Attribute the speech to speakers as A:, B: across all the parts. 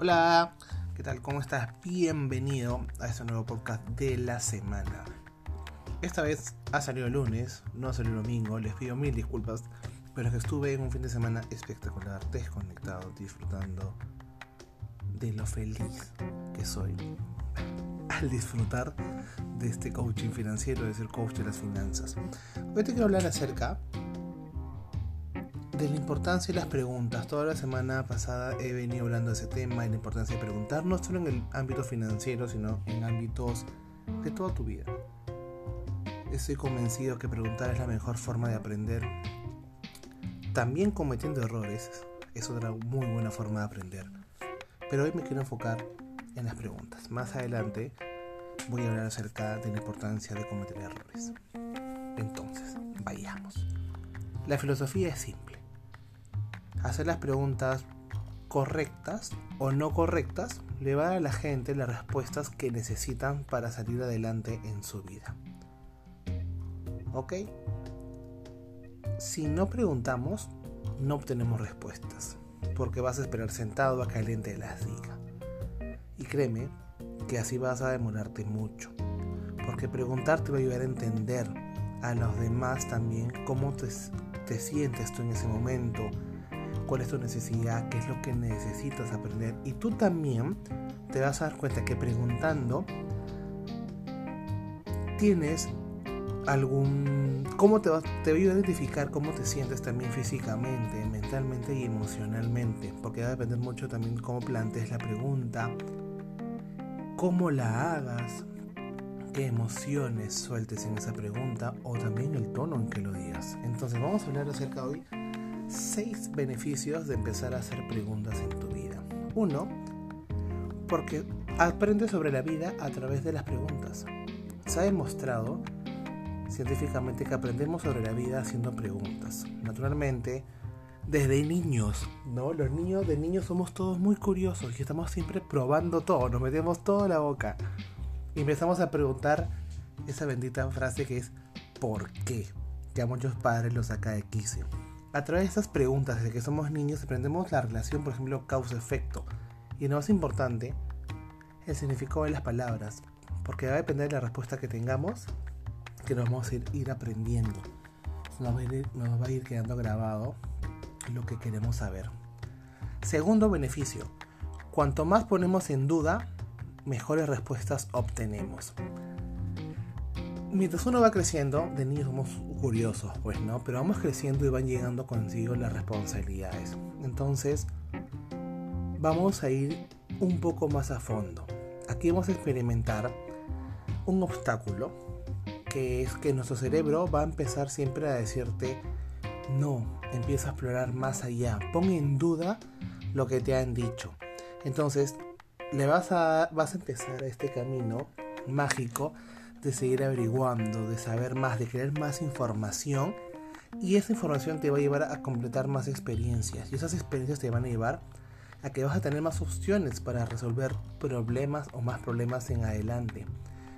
A: Hola, ¿qué tal? ¿Cómo estás? Bienvenido a este nuevo podcast de la semana. Esta vez ha salido el lunes, no salió el domingo, les pido mil disculpas, pero es que estuve en un fin de semana espectacular, desconectado, disfrutando de lo feliz que soy al disfrutar de este coaching financiero, de ser coach de las finanzas. Hoy te quiero hablar acerca de la importancia de las preguntas. Toda la semana pasada he venido hablando de ese tema y la importancia de preguntar, no solo en el ámbito financiero, sino en ámbitos de toda tu vida. Estoy convencido que preguntar es la mejor forma de aprender. También cometiendo errores es otra muy buena forma de aprender. Pero hoy me quiero enfocar en las preguntas. Más adelante voy a hablar acerca de la importancia de cometer errores. Entonces, vayamos. La filosofía es simple hacer las preguntas correctas o no correctas le va a dar a la gente las respuestas que necesitan para salir adelante en su vida. ¿Ok? Si no preguntamos, no obtenemos respuestas, porque vas a esperar sentado a que alguien te las diga. Y créeme que así vas a demorarte mucho, porque preguntar te va a ayudar a entender a los demás también cómo te, te sientes tú en ese momento, cuál es tu necesidad, qué es lo que necesitas aprender. Y tú también te vas a dar cuenta que preguntando tienes algún... ¿Cómo te va, te va a identificar cómo te sientes también físicamente, mentalmente y emocionalmente? Porque va a depender mucho también cómo plantees la pregunta, cómo la hagas, qué emociones sueltes en esa pregunta o también el tono en que lo digas. Entonces vamos a hablar acerca hoy 6 beneficios de empezar a hacer preguntas en tu vida. Uno, porque aprendes sobre la vida a través de las preguntas. Se ha demostrado científicamente que aprendemos sobre la vida haciendo preguntas. Naturalmente, desde niños, ¿no? Los niños de niños somos todos muy curiosos y estamos siempre probando todo, nos metemos todo en la boca. Y empezamos a preguntar esa bendita frase que es ¿por qué? Que a muchos padres lo saca de quicio a través de estas preguntas, desde que somos niños, aprendemos la relación, por ejemplo, causa-efecto. Y lo más importante, el significado de las palabras. Porque va a depender de la respuesta que tengamos, que nos vamos a ir, aprendiendo. Nos va, a ir, nos va a ir quedando grabado lo que queremos saber. Segundo beneficio. Cuanto más ponemos en duda, mejores respuestas obtenemos mientras uno va creciendo, de niños somos curiosos, pues, ¿no? Pero vamos creciendo y van llegando consigo las responsabilidades. Entonces, vamos a ir un poco más a fondo. Aquí vamos a experimentar un obstáculo, que es que nuestro cerebro va a empezar siempre a decirte, no, empieza a explorar más allá, pon en duda lo que te han dicho. Entonces, le vas a, vas a empezar este camino mágico de seguir averiguando, de saber más, de querer más información. Y esa información te va a llevar a completar más experiencias. Y esas experiencias te van a llevar a que vas a tener más opciones para resolver problemas o más problemas en adelante.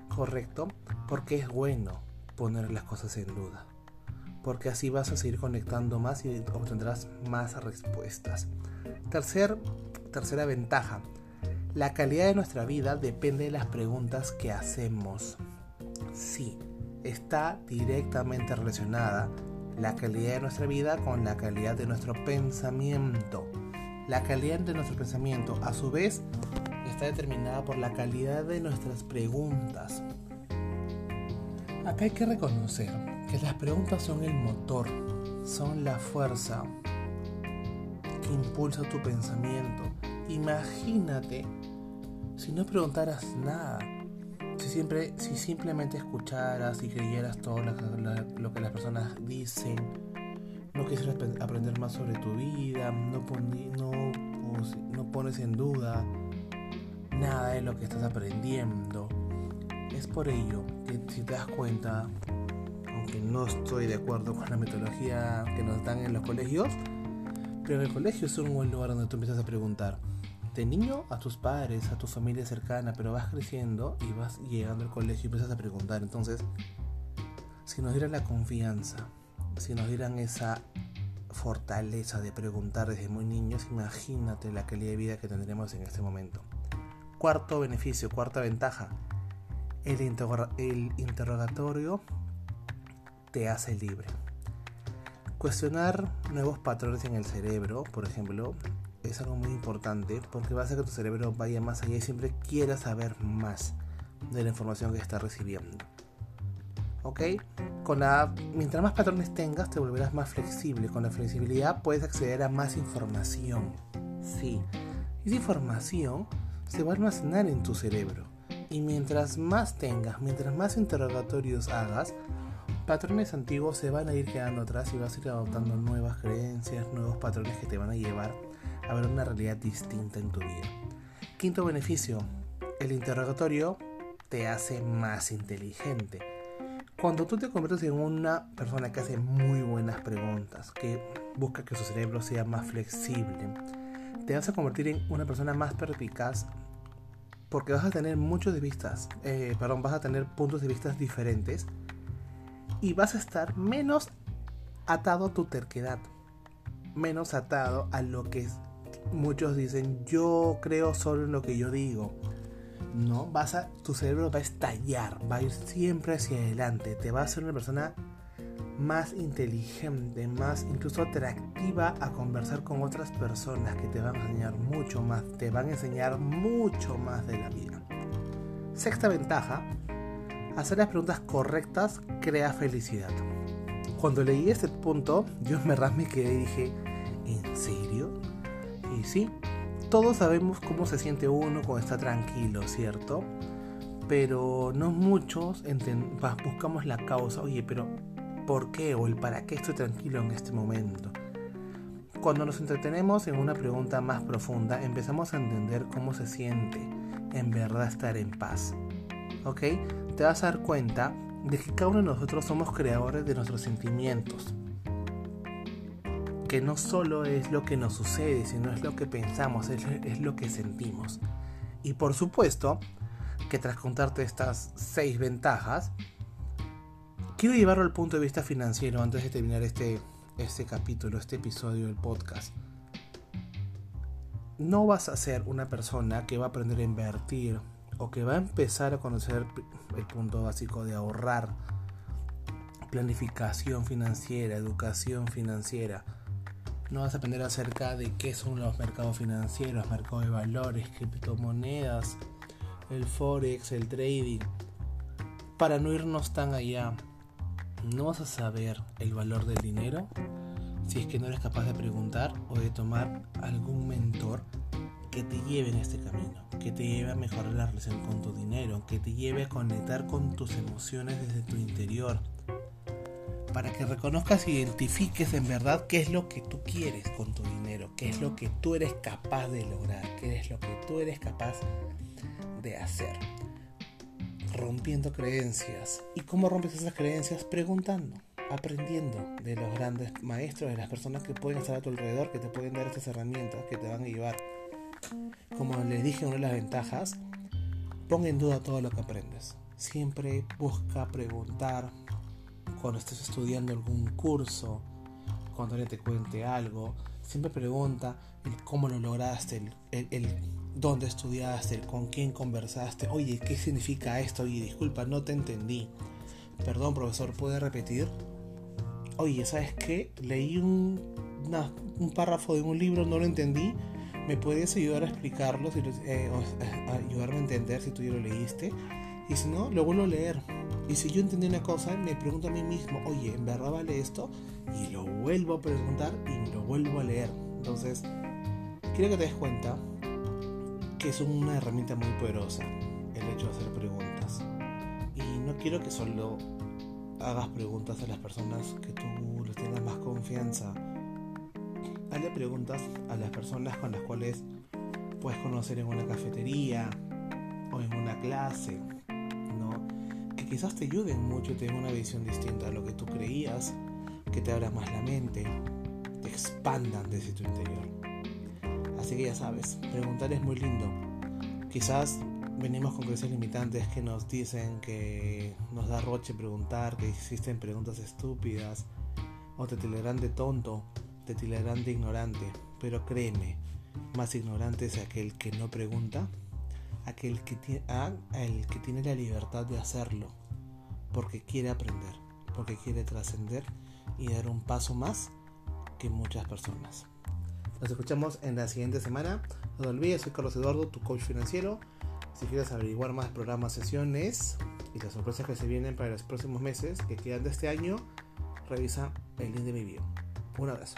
A: ¿Correcto? Porque es bueno poner las cosas en duda. Porque así vas a seguir conectando más y obtendrás más respuestas. Tercer, tercera ventaja. La calidad de nuestra vida depende de las preguntas que hacemos sí, está directamente relacionada la calidad de nuestra vida con la calidad de nuestro pensamiento. La calidad de nuestro pensamiento, a su vez, está determinada por la calidad de nuestras preguntas. Acá hay que reconocer que las preguntas son el motor, son la fuerza que impulsa tu pensamiento. Imagínate si no preguntaras nada, siempre, si simplemente escucharas y creyeras todo lo, que las personas dicen, no quisieras aprender más sobre tu vida, no, pones en duda nada de lo que estás aprendiendo. Es por ello que si te das cuenta, aunque no estoy de acuerdo con la metodología que nos dan en los colegios, pero en el colegio es un buen lugar donde tú empiezas a preguntar de niño a tus padres, a tu familia cercana, pero vas creciendo y vas llegando al colegio y empiezas a preguntar. Entonces, si nos dieran la confianza, si nos dieran esa fortaleza de preguntar desde muy niños, imagínate la calidad de vida que tendremos en este momento. Cuarto beneficio, cuarta ventaja, el, el interrogatorio te hace libre. Cuestionar nuevos patrones en el cerebro, por ejemplo, es algo muy importante porque va a hacer que tu cerebro vaya más allá y siempre quiera saber más de la información que está recibiendo. ¿Ok? Con la, mientras más patrones tengas, te volverás más flexible. Con la flexibilidad puedes acceder a más información. Sí. Esa información se va a almacenar en tu cerebro. Y mientras más tengas, mientras más interrogatorios hagas, patrones antiguos se van a ir quedando atrás y vas a ir adoptando nuevas creencias, nuevos patrones que te van a llevar a una realidad distinta en tu vida. Quinto beneficio, el interrogatorio te hace más inteligente. Cuando tú te conviertes en una persona que hace muy buenas preguntas, que busca que su cerebro sea más flexible, te vas a convertir en una persona más perspicaz porque vas a tener muchos de vistas, eh, perdón, vas a tener puntos de vista diferentes y vas a estar menos atado a tu terquedad, menos atado a lo que muchos dicen yo creo solo en lo que yo digo. No, vas a, tu cerebro va a estallar, va a ir siempre hacia adelante, te va a hacer una persona más inteligente, más incluso atractiva a conversar con otras personas que te van a enseñar mucho más, te van a enseñar mucho más de la vida. Sexta ventaja, hacer las preguntas correctas crea felicidad. Cuando leí este punto, yo me rasmé que dije, ¿en serio? Sí, todos sabemos cómo se siente uno cuando está tranquilo, ¿cierto? Pero no muchos buscamos la causa, oye, pero ¿por qué o el para qué estoy tranquilo en este momento? Cuando nos entretenemos en una pregunta más profunda, empezamos a entender cómo se siente en verdad estar en paz. ¿Ok? Te vas a dar cuenta de que cada uno de nosotros somos creadores de nuestros sentimientos que no solo es lo que nos sucede, sino es lo que pensamos, es, lo que sentimos. Y por supuesto que tras contarte estas seis ventajas, quiero llevarlo al punto de vista financiero antes de terminar este, este capítulo, este episodio del podcast. No vas a ser una persona que va a aprender a invertir o que va a empezar a conocer el punto básico de ahorrar, planificación financiera, educación financiera no vas a aprender acerca de qué son los mercados financieros, mercados de valores, criptomonedas, el forex, el trading. Para no irnos tan allá, no vas a saber el valor del dinero si es que no eres capaz de preguntar o de tomar algún mentor que te lleve en este camino, que te lleve a mejorar la relación con tu dinero, que te lleve a conectar con tus emociones desde tu interior, para que reconozcas e identifiques en verdad qué es lo que tú quieres con tu dinero, qué es lo que tú eres capaz de lograr, qué es lo que tú eres capaz de hacer. Rompiendo creencias. ¿Y cómo rompes esas creencias? Preguntando, aprendiendo de los grandes maestros, de las personas que pueden estar a tu alrededor, que te pueden dar estas herramientas, que te van a llevar. Como les dije, una de las ventajas, pon en duda todo lo que aprendes. Siempre busca preguntar, cuando estés estudiando algún curso, cuando alguien te cuente algo, siempre pregunta el cómo lo lograste, el, dónde estudiaste, el con quién conversaste, oye, ¿qué significa esto? Oye, disculpa, no te entendí. Perdón, profesor, ¿puede repetir? Oye, ¿sabes qué? Leí un, un párrafo de un libro, no lo entendí. ¿Me puedes ayudar a explicarlo? Si, eh, ayudarme a entender si tú ya lo leíste. Y si no, lo vuelvo a leer. Y si yo entendí una cosa, me pregunto a mí mismo, oye, ¿en verdad vale esto? Y lo vuelvo a preguntar y lo vuelvo a leer. Entonces, quiero que te des cuenta que es una herramienta muy poderosa el hecho de hacer preguntas. Y no quiero que solo hagas preguntas a las personas que tú les tengas más confianza. Hazle preguntas a las personas con las cuales puedes conocer en una cafetería o en una clase quizás te ayuden mucho, te una visión distinta a lo que tú creías, que te abra más la mente, te expandan desde tu interior. Así que ya sabes, preguntar es muy lindo. Quizás venimos con creencias limitantes que nos dicen que nos da roche preguntar, que existen preguntas estúpidas, o te tolerarán de tonto, te tildarán de ignorante, pero créeme, más ignorante es aquel que no pregunta, aquel que, tiene, el que tiene la libertad de hacerlo, porque quiere aprender, porque quiere trascender y dar un paso más que muchas personas. Nos escuchamos en la siguiente semana. No te olvides, soy Carlos Eduardo, tu coach financiero. Si quieres averiguar más programas, sesiones y las sorpresas que se vienen para los próximos meses que quedan de este año, revisa el link de mi bio. Un abrazo.